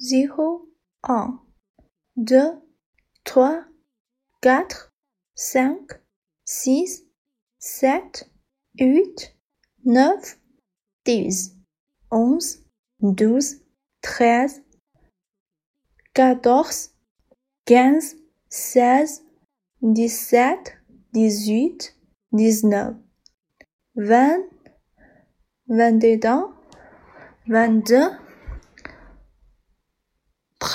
0, 1, 2, 3, 4, 5, 6, 7, 8, 9, 10, 11, 12, 13, 14, 15, 16, 17, 18, 19, 20, 21, 22,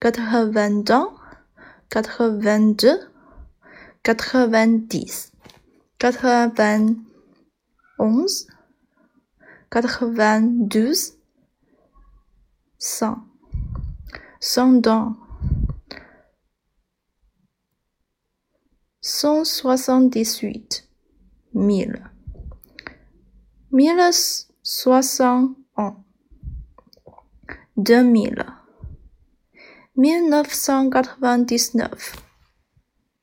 quatre-vingt-un, quatre-vingt-deux, quatre-vingt-dix, quatre-vingt-onze, quatre-vingt-douze, cent, cent un, cent soixante-dix-huit, mille, mille soixante un, deux mille, mille neuf cent quatre-vingt-dix-neuf.